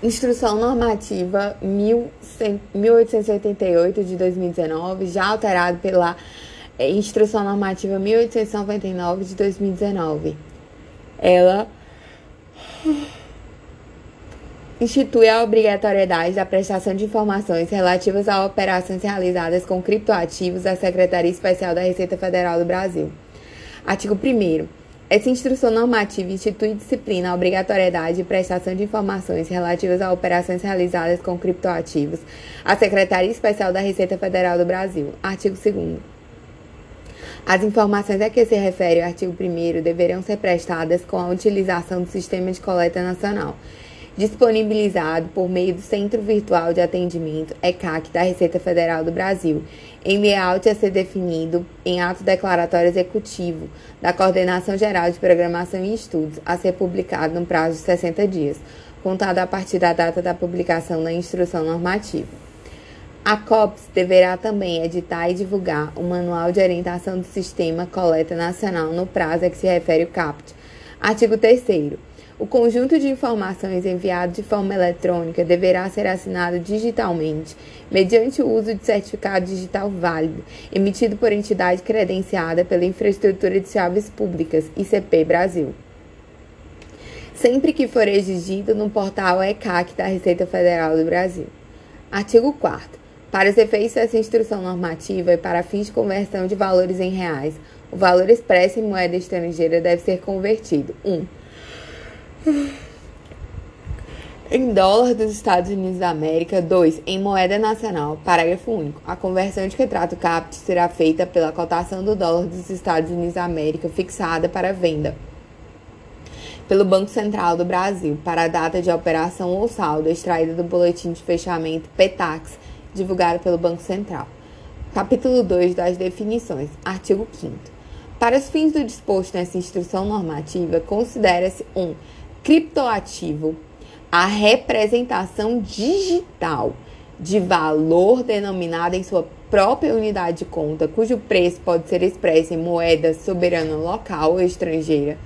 Instrução Normativa 1888 de 2019, já alterado pela é, Instrução Normativa 1899 de 2019. Ela institui a obrigatoriedade da prestação de informações relativas a operações realizadas com criptoativos da Secretaria Especial da Receita Federal do Brasil. Artigo 1 essa instrução normativa institui disciplina a obrigatoriedade de prestação de informações relativas a operações realizadas com criptoativos à Secretaria Especial da Receita Federal do Brasil. Artigo 2 As informações a que se refere o artigo 1 deverão ser prestadas com a utilização do Sistema de Coleta Nacional, disponibilizado por meio do Centro Virtual de Atendimento ECAC da Receita Federal do Brasil, em layout a ser definido em ato declaratório executivo da Coordenação Geral de Programação e Estudos, a ser publicado no prazo de 60 dias, contado a partir da data da publicação da instrução normativa. A COPS deverá também editar e divulgar o Manual de Orientação do Sistema Coleta Nacional no prazo a que se refere o CAPT. Artigo 3 o conjunto de informações enviado de forma eletrônica deverá ser assinado digitalmente, mediante o uso de certificado digital válido, emitido por entidade credenciada pela Infraestrutura de Chaves Públicas, ICP Brasil. Sempre que for exigido no portal ECAC da Receita Federal do Brasil. Artigo 4. Para os efeitos dessa instrução normativa e para fins de conversão de valores em reais, o valor expresso em moeda estrangeira deve ser convertido: 1. Um, em dólar dos Estados Unidos da América. 2. Em moeda nacional. Parágrafo único. A conversão de retrato CAPT será feita pela cotação do dólar dos Estados Unidos da América fixada para venda pelo Banco Central do Brasil para a data de operação ou saldo extraída do boletim de fechamento PETAX divulgado pelo Banco Central. Capítulo 2 das definições. Artigo 5 Para os fins do disposto nessa instrução normativa, considera-se um criptoativo, a representação digital de valor denominada em sua própria unidade de conta, cujo preço pode ser expresso em moeda soberana local ou estrangeira,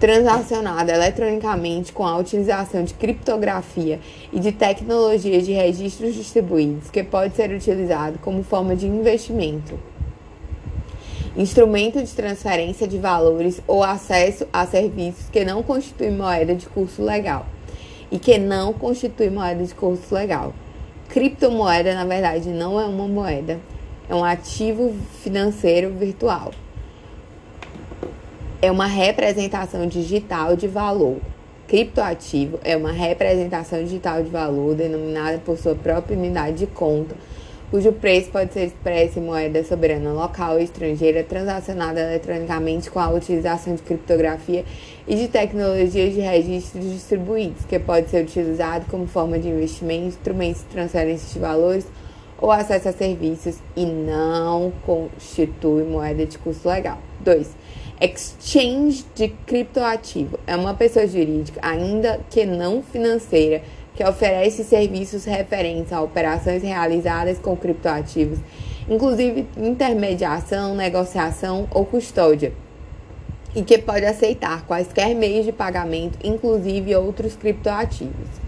transacionada eletronicamente com a utilização de criptografia e de tecnologias de registros distribuídos, que pode ser utilizado como forma de investimento instrumento de transferência de valores ou acesso a serviços que não constituem moeda de curso legal e que não constitui moeda de curso legal. Criptomoeda, na verdade, não é uma moeda, é um ativo financeiro virtual. É uma representação digital de valor. Criptoativo é uma representação digital de valor denominada por sua própria unidade de conta cujo preço pode ser expresso em moeda soberana local ou estrangeira transacionada eletronicamente com a utilização de criptografia e de tecnologias de registros distribuídos, que pode ser utilizado como forma de investimento, instrumentos de transferência de valores ou acesso a serviços e não constitui moeda de curso legal. 2. Exchange de criptoativo é uma pessoa jurídica, ainda que não financeira, que oferece serviços referentes a operações realizadas com criptoativos, inclusive intermediação, negociação ou custódia, e que pode aceitar quaisquer meios de pagamento, inclusive outros criptoativos.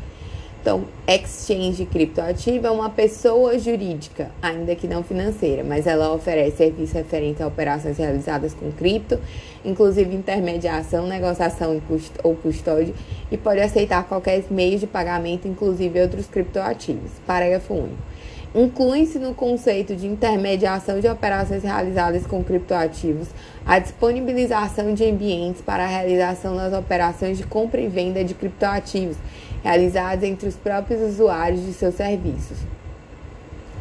Então, exchange criptoativo é uma pessoa jurídica, ainda que não financeira, mas ela oferece serviços referentes a operações realizadas com cripto, inclusive intermediação, negociação ou custódia, e pode aceitar qualquer meio de pagamento, inclusive outros criptoativos. Parágrafo único. Inclui-se no conceito de intermediação de operações realizadas com criptoativos a disponibilização de ambientes para a realização das operações de compra e venda de criptoativos realizados entre os próprios usuários de seus serviços.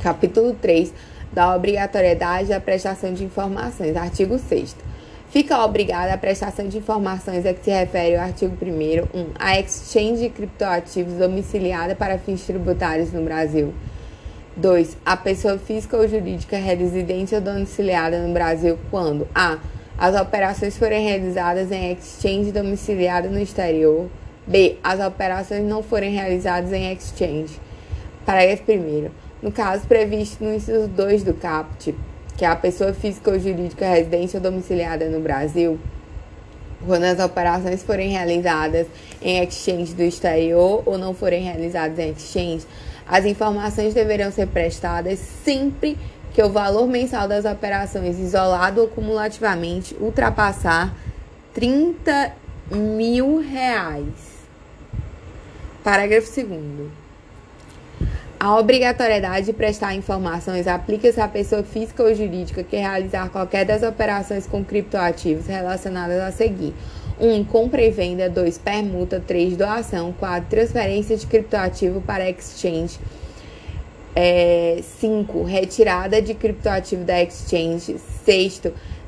Capítulo 3 da obrigatoriedade da prestação de informações. Artigo 6 Fica obrigada a prestação de informações a que se refere o artigo 1 1. A exchange de criptoativos domiciliada para fins tributários no Brasil. 2. A pessoa física ou jurídica residente ou domiciliada no Brasil quando a. As operações forem realizadas em exchange domiciliada no exterior. B. As operações não forem realizadas em exchange. Parágrafo 1. No caso previsto no inciso 2 do CAPT, que é a pessoa física ou jurídica residente ou domiciliada no Brasil, quando as operações forem realizadas em exchange do exterior ou não forem realizadas em exchange, as informações deverão ser prestadas sempre que o valor mensal das operações, isolado ou cumulativamente, ultrapassar 30 mil reais. Parágrafo 2. A obrigatoriedade de prestar informações aplica-se à pessoa física ou jurídica que realizar qualquer das operações com criptoativos relacionadas a seguir. 1. Um, compra e venda. 2. Permuta. 3. Doação. 4. Transferência de criptoativo para exchange. 5. É, retirada de criptoativo da exchange. 6.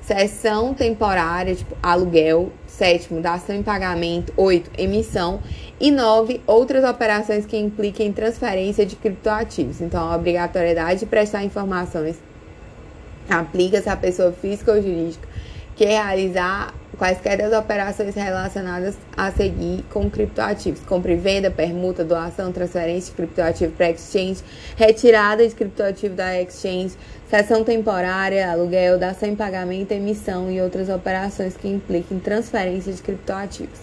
Sessão temporária, tipo aluguel. Sétimo, dação em pagamento. Oito, emissão. E nove, outras operações que impliquem transferência de criptoativos. Então, a obrigatoriedade de prestar informações aplica-se à pessoa física ou jurídica que realizar quaisquer das operações relacionadas a seguir com criptoativos. Compra e venda, permuta, doação, transferência de criptoativo para exchange, retirada de criptoativo da exchange, Sessão temporária, aluguel, dação em pagamento, emissão e outras operações que impliquem transferência de criptoativos.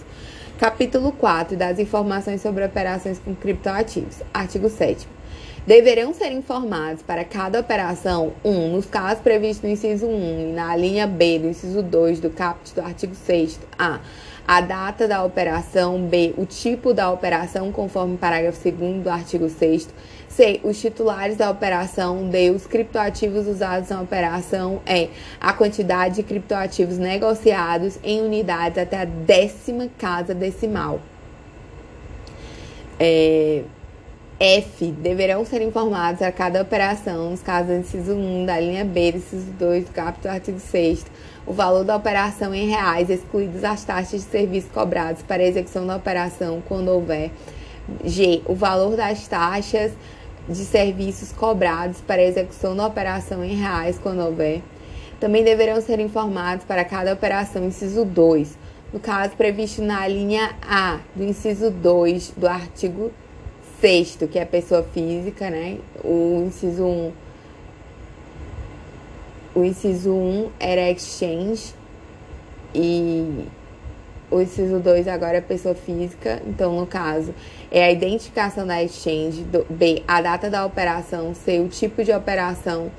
Capítulo 4 das informações sobre operações com criptoativos. Artigo 7 Deverão ser informados para cada operação 1. Um, nos casos previstos no inciso 1 e na linha B do inciso 2 do caput do artigo 6 A. A data da operação B. O tipo da operação conforme parágrafo 2 do artigo 6 C. Os titulares da operação. D. Os criptoativos usados na operação. E. A quantidade de criptoativos negociados em unidades até a décima casa decimal. É, F. Deverão ser informados a cada operação, nos casos do inciso 1 da linha B do inciso 2 do capítulo artigo 6 o valor da operação em reais, excluídos as taxas de serviço cobrados para a execução da operação, quando houver. G. O valor das taxas de serviços cobrados para a execução da operação em reais, quando houver. Também deverão ser informados para cada operação, inciso 2, no caso previsto na linha A do inciso 2 do artigo 6 que é pessoa física, né? O inciso 1 o inciso 1 era exchange e o inciso 2 agora é pessoa física, então no caso é a identificação da exchange, do, B, a data da operação, C, o tipo de operação,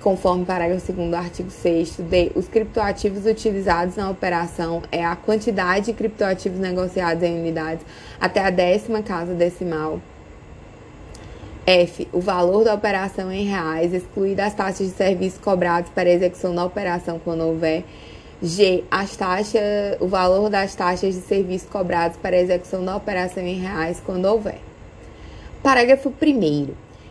conforme parágrafo 2 do artigo 6 D, os criptoativos utilizados na operação, é a quantidade de criptoativos negociados em unidades até a décima casa decimal. F. O valor da operação em reais, excluídas as taxas de serviço cobradas para execução da operação quando houver. G. As taxas, o valor das taxas de serviço cobradas para a execução da operação em reais quando houver. Parágrafo 1.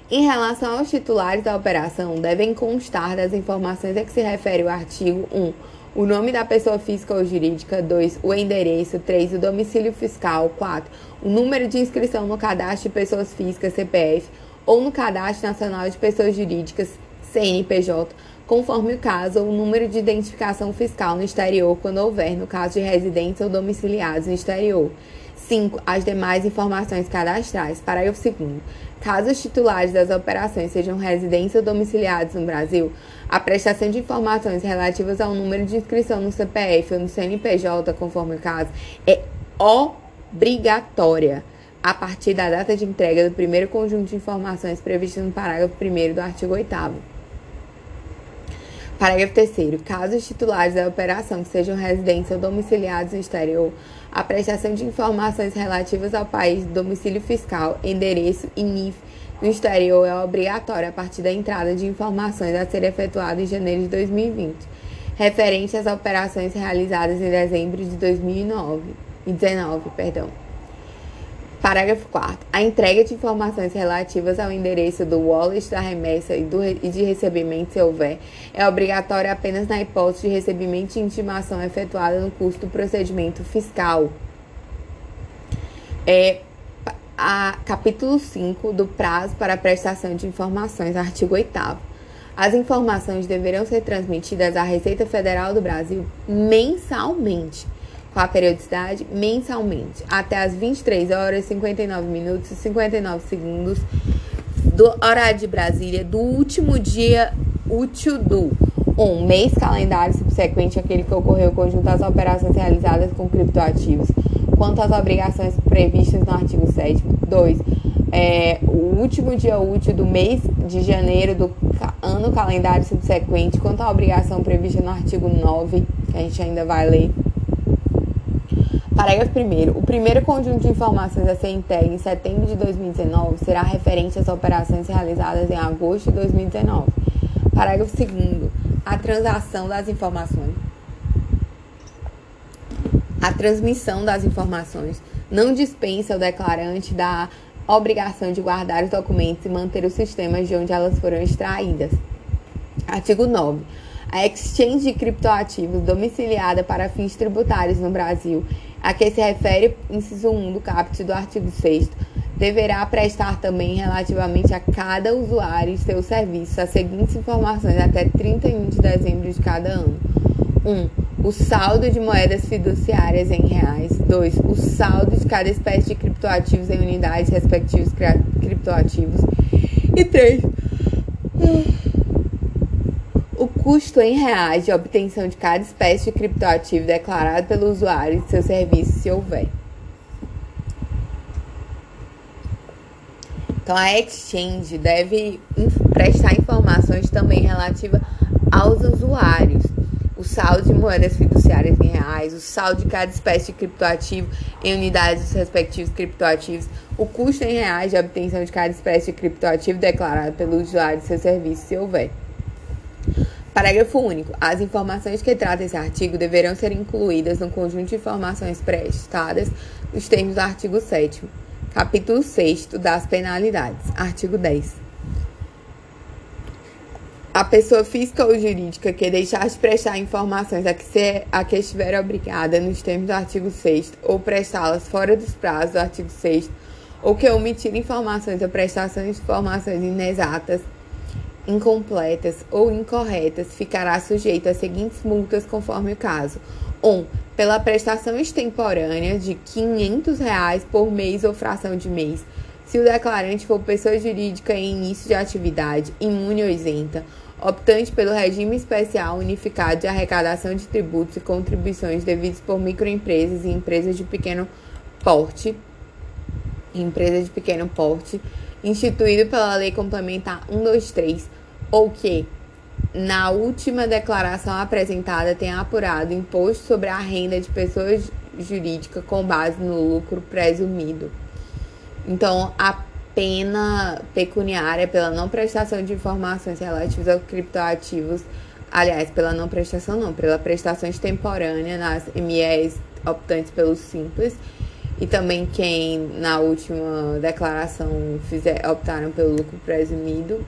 Em relação aos titulares da operação, devem constar das informações a que se refere o artigo 1. O nome da pessoa física ou jurídica. 2. O endereço. 3. O domicílio fiscal. 4. O número de inscrição no cadastro de pessoas físicas, CPF, ou no cadastro nacional de pessoas jurídicas, CNPJ conforme o caso, o número de identificação fiscal no exterior, quando houver, no caso de residentes ou domiciliados no exterior. 5. As demais informações cadastrais. Parágrafo 2. Caso os titulares das operações sejam residentes ou domiciliados no Brasil, a prestação de informações relativas ao número de inscrição no CPF ou no CNPJ, conforme o caso, é obrigatória a partir da data de entrega do primeiro conjunto de informações previsto no parágrafo 1 do artigo 8. Parágrafo 3. Caso os titulares da operação que sejam residentes ou domiciliados no exterior, a prestação de informações relativas ao país do domicílio fiscal, endereço e NIF no exterior é obrigatória a partir da entrada de informações a ser efetuada em janeiro de 2020, referente às operações realizadas em dezembro de 2009, 19, perdão. Parágrafo 4. A entrega de informações relativas ao endereço do wallet da remessa e, do, e de recebimento, se houver, é obrigatória apenas na hipótese de recebimento de intimação efetuada no curso do procedimento fiscal. É, a, capítulo 5 do prazo para prestação de informações, artigo 8. As informações deverão ser transmitidas à Receita Federal do Brasil mensalmente com a periodicidade mensalmente, até as 23 horas 59 minutos e 59 segundos do horário de Brasília do último dia útil do Um mês calendário subsequente àquele que ocorreu conjunto às operações realizadas com criptoativos, quanto às obrigações previstas no artigo 7 2. É, o último dia útil do mês de janeiro do ano calendário subsequente, quanto à obrigação prevista no artigo 9, que a gente ainda vai ler. Parágrafo 1. O primeiro conjunto de informações a ser entregue em setembro de 2019 será referente às operações realizadas em agosto de 2019. Parágrafo 2 a transação das informações. A transmissão das informações não dispensa o declarante da obrigação de guardar os documentos e manter os sistemas de onde elas foram extraídas. Artigo 9. A exchange de criptoativos domiciliada para fins tributários no Brasil, a que se refere inciso 1 do caput do artigo 6 deverá prestar também relativamente a cada usuário e seus serviços as seguintes informações até 31 de dezembro de cada ano. 1. Um, o saldo de moedas fiduciárias em reais. 2. O saldo de cada espécie de criptoativos em unidades respectivos criptoativos. E 3. Custo em reais de obtenção de cada espécie de criptoativo declarado pelo usuário e seus serviços, se houver. Então, a exchange deve prestar informações também relativas aos usuários. O saldo de moedas fiduciárias em reais, o saldo de cada espécie de criptoativo em unidades dos respectivos criptoativos, o custo em reais de obtenção de cada espécie de criptoativo declarado pelo usuário de seu serviço, se houver. Parágrafo único. As informações que trata esse artigo deverão ser incluídas no conjunto de informações prestadas nos termos do artigo 7 Capítulo 6 das penalidades. Artigo 10. A pessoa física ou jurídica que deixar de prestar informações a que, se, a que estiver obrigada nos termos do artigo 6 ou prestá-las fora dos prazos do artigo 6 ou que omitir informações ou prestação de informações inexatas, incompletas ou incorretas ficará sujeita às seguintes multas conforme o caso. 1. Um, pela prestação extemporânea de 500 reais por mês ou fração de mês, se o declarante for pessoa jurídica em início de atividade, imune ou isenta, optante pelo regime especial unificado de arrecadação de tributos e contribuições devidos por microempresas e empresas de pequeno porte, empresas de pequeno porte, instituído pela Lei Complementar 123, ou que na última declaração apresentada, tem apurado imposto sobre a renda de pessoas jurídicas com base no lucro presumido. Então, a pena pecuniária pela não prestação de informações relativas aos criptoativos, aliás, pela não prestação não, pela prestação extemporânea nas MEs optantes pelo simples e também quem na última declaração fizer optaram pelo lucro presumido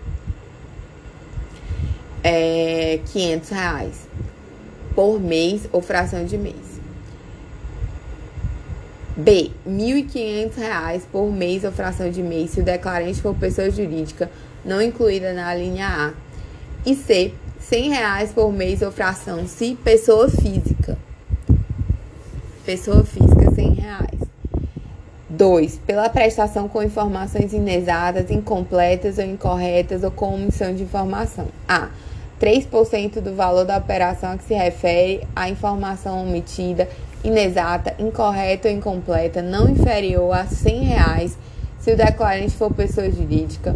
é, 500 reais por mês ou fração de mês. B. R$ 1.500 por mês ou fração de mês se o declarante for pessoa jurídica não incluída na linha A. E C. R$ 100 por mês ou fração se pessoa física. Pessoa física, 100 reais. 2. Pela prestação com informações inexatas, incompletas ou incorretas ou com omissão de informação. A. 3% do valor da operação a que se refere à informação omitida, inexata, incorreta ou incompleta, não inferior a 100 reais, se o declarante for pessoa jurídica,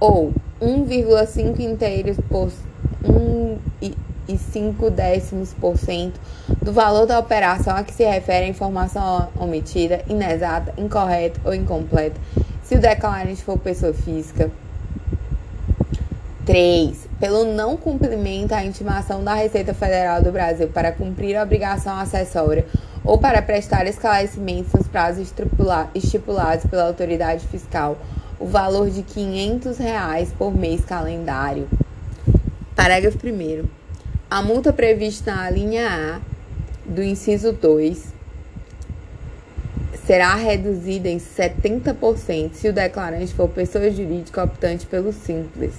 ou 1,5 inteiros por 1,5 décimos por cento do valor da operação a que se refere a informação omitida, inexata, incorreta ou incompleta, se o declarante for pessoa física. 3 pelo não cumprimento à intimação da Receita Federal do Brasil para cumprir a obrigação acessória ou para prestar esclarecimentos nos prazos estipulados pela autoridade fiscal, o valor de 500 reais por mês calendário. Parágrafo 1 A multa prevista na linha A do inciso 2 será reduzida em 70% se o declarante for pessoa jurídica optante pelo simples.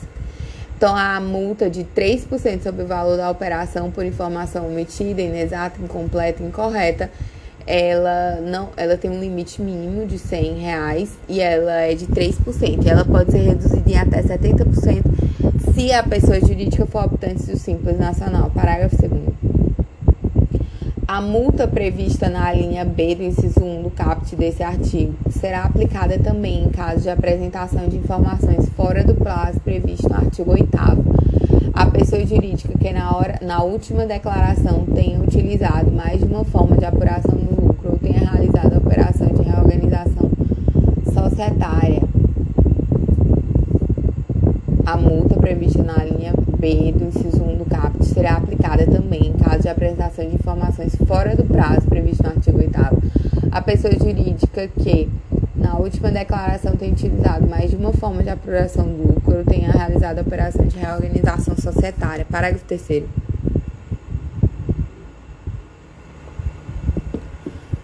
Então, a multa de 3% sobre o valor da operação por informação omitida, inexata, incompleta, incorreta, ela não, ela tem um limite mínimo de 100 reais e ela é de 3%. E ela pode ser reduzida em até 70% se a pessoa jurídica for optante do Simples Nacional. Parágrafo 2 a multa prevista na linha B do inciso 1 do caput desse artigo será aplicada também em caso de apresentação de informações fora do prazo previsto no artigo 8 a pessoa jurídica que na, hora, na última declaração tenha utilizado mais de uma forma de apuração do lucro ou tenha realizado a operação de reorganização societária. A multa prevista na linha B do inciso 1 do caput será aplicada também em caso de apresentação de informações fora do prazo previsto no artigo 8 A pessoa jurídica que, na última declaração, tenha utilizado mais de uma forma de apuração do lucro tenha realizado operação de reorganização societária. Parágrafo 3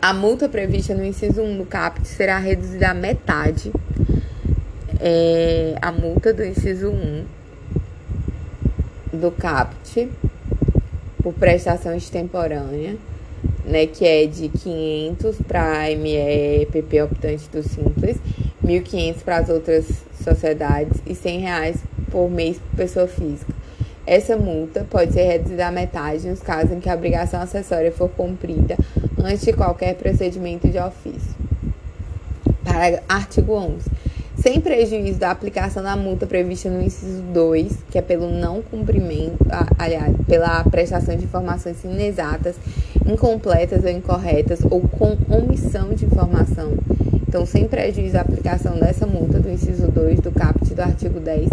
A multa prevista no inciso 1 do caput será reduzida à metade. É, a multa do inciso 1 do CAPT por prestação extemporânea, né, que é de 500 para a ME PP optante do Simples, 1.500 para as outras sociedades e 100 reais por mês por pessoa física. Essa multa pode ser reduzida à metade nos casos em que a obrigação acessória for cumprida antes de qualquer procedimento de ofício. Para artigo 11 sem prejuízo da aplicação da multa prevista no inciso 2, que é pelo não cumprimento, aliás, pela prestação de informações inexatas, incompletas ou incorretas ou com omissão de informação. Então, sem prejuízo da aplicação dessa multa do inciso 2 do caput do artigo 10,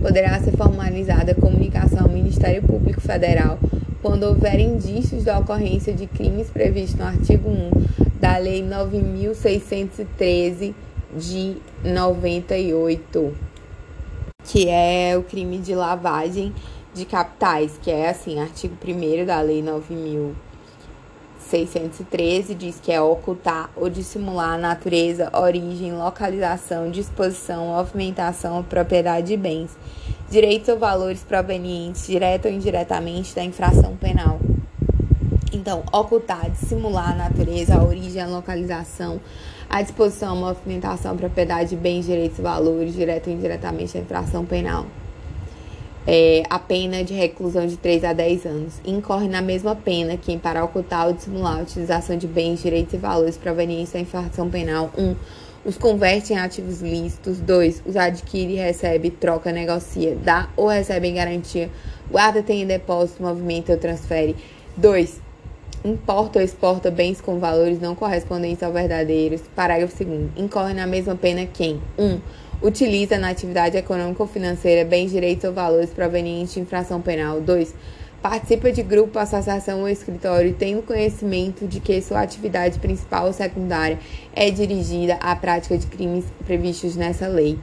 poderá ser formalizada a comunicação ao Ministério Público Federal quando houver indícios da ocorrência de crimes previstos no artigo 1 da Lei 9613 de 98, que é o crime de lavagem de capitais, que é assim, artigo 1 da Lei 9613 diz que é ocultar ou dissimular a natureza, origem, localização, disposição, movimentação, propriedade de bens, direitos ou valores provenientes, direto ou indiretamente, da infração penal. Então, ocultar, dissimular a natureza, a origem, a localização, a disposição, movimentação, propriedade de bens, direitos valores, direto ou indiretamente, a infração penal. É, a pena de reclusão de 3 a 10 anos. Incorre na mesma pena quem, para ocultar ou dissimular a utilização de bens, direitos e valores provenientes da infração penal, 1. Um, os converte em ativos lícitos. 2. Os adquire, recebe, troca, negocia, dá ou recebe em garantia, guarda, tem em depósito, movimenta ou transfere. 2 importa ou exporta bens com valores não correspondentes ao verdadeiros. Parágrafo 2 Incorre na mesma pena quem 1. Um, utiliza na atividade econômica ou financeira bens, direitos ou valores provenientes de infração penal. 2. Participa de grupo, associação ou escritório tendo conhecimento de que sua atividade principal ou secundária é dirigida à prática de crimes previstos nessa lei.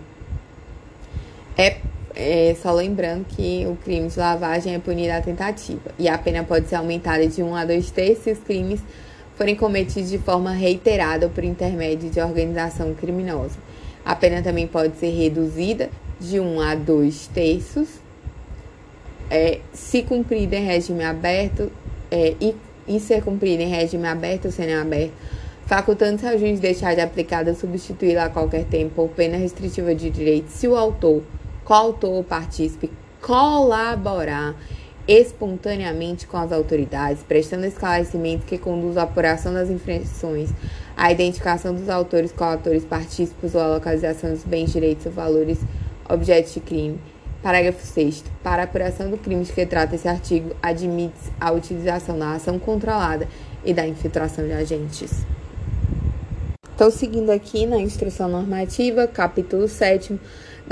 É é, só lembrando que o crime de lavagem é punido à tentativa e a pena pode ser aumentada de 1 a 2 terços se os crimes forem cometidos de forma reiterada ou por intermédio de organização criminosa. A pena também pode ser reduzida de 1 a 2 terços é, se cumprida em regime aberto é, e, e ser cumprida em regime aberto ou semi-aberto, facultando-se ao juiz deixar de aplicada ou substituí-la a qualquer tempo por pena restritiva de direito se o autor coautor partícipe colaborar espontaneamente com as autoridades, prestando esclarecimento que conduz à apuração das infrações, à identificação dos autores, coautores, partícipes ou à localização dos bens, direitos ou valores objetos de crime. Parágrafo 6 Para a apuração do crime de que trata esse artigo, admite-se a utilização da ação controlada e da infiltração de agentes. Estou seguindo aqui na instrução normativa, capítulo 7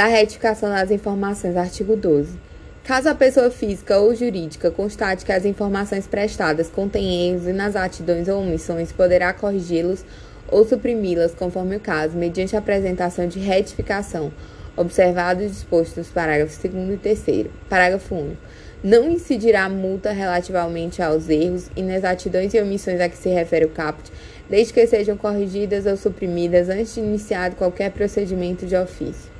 da retificação das informações, artigo 12. Caso a pessoa física ou jurídica constate que as informações prestadas contêm erros inexatidões ou omissões, poderá corrigi-los ou suprimi-las, conforme o caso, mediante a apresentação de retificação, observado o disposto nos parágrafos 2 e 3. Parágrafo único. Não incidirá multa relativamente aos erros, inexatidões e omissões a que se refere o caput, desde que sejam corrigidas ou suprimidas antes de iniciado qualquer procedimento de ofício.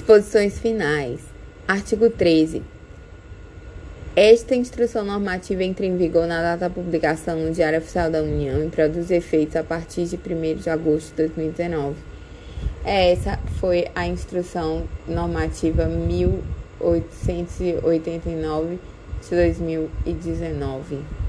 Disposições finais. Artigo 13. Esta instrução normativa entra em vigor na data da publicação no Diário Oficial da União e produz efeitos a partir de 1 de agosto de 2019. Essa foi a instrução normativa 1889 de 2019.